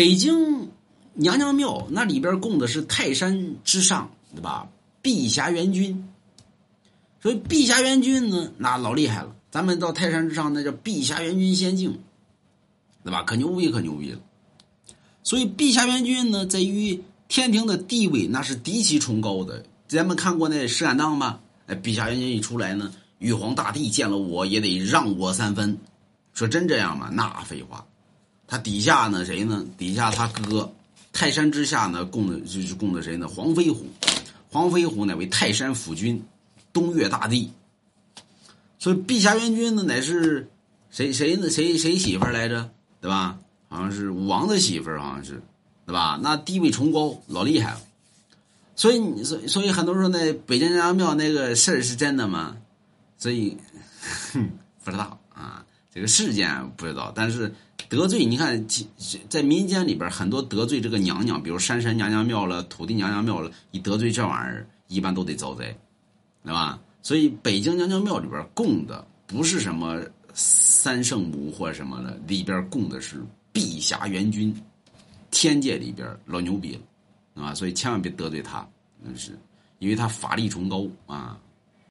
北京娘娘庙那里边供的是泰山之上，对吧？碧霞元君。所以碧霞元君呢，那老厉害了。咱们到泰山之上，那叫碧霞元君仙境，对吧？可牛逼，可牛逼了。所以碧霞元君呢，在于天庭的地位那是极其崇高的。咱们看过那《石敢当》吗？哎，碧霞元君一出来呢，玉皇大帝见了我也得让我三分。说真这样吗？那废话。他底下呢谁呢？底下他哥，泰山之下呢供的就是供的谁呢？黄飞虎。黄飞虎乃为泰山府君。东岳大帝，所以碧霞元君呢，乃是谁谁呢？谁谁媳妇来着？对吧？好像是武王的媳妇好像是，对吧？那地位崇高，老厉害了。所以你所所以很多人说那北京娘娘庙那个事儿是真的吗？所以哼 不知道啊，这个事件不知道。但是得罪，你看在民间里边很多得罪这个娘娘，比如山神娘娘庙了、土地娘娘庙了，一得罪这玩意儿，一般都得遭灾。对吧？所以北京娘娘庙里边供的不是什么三圣母或什么的，里边供的是碧霞元君，天界里边老牛逼了，啊！所以千万别得罪他，那是因为他法力崇高啊。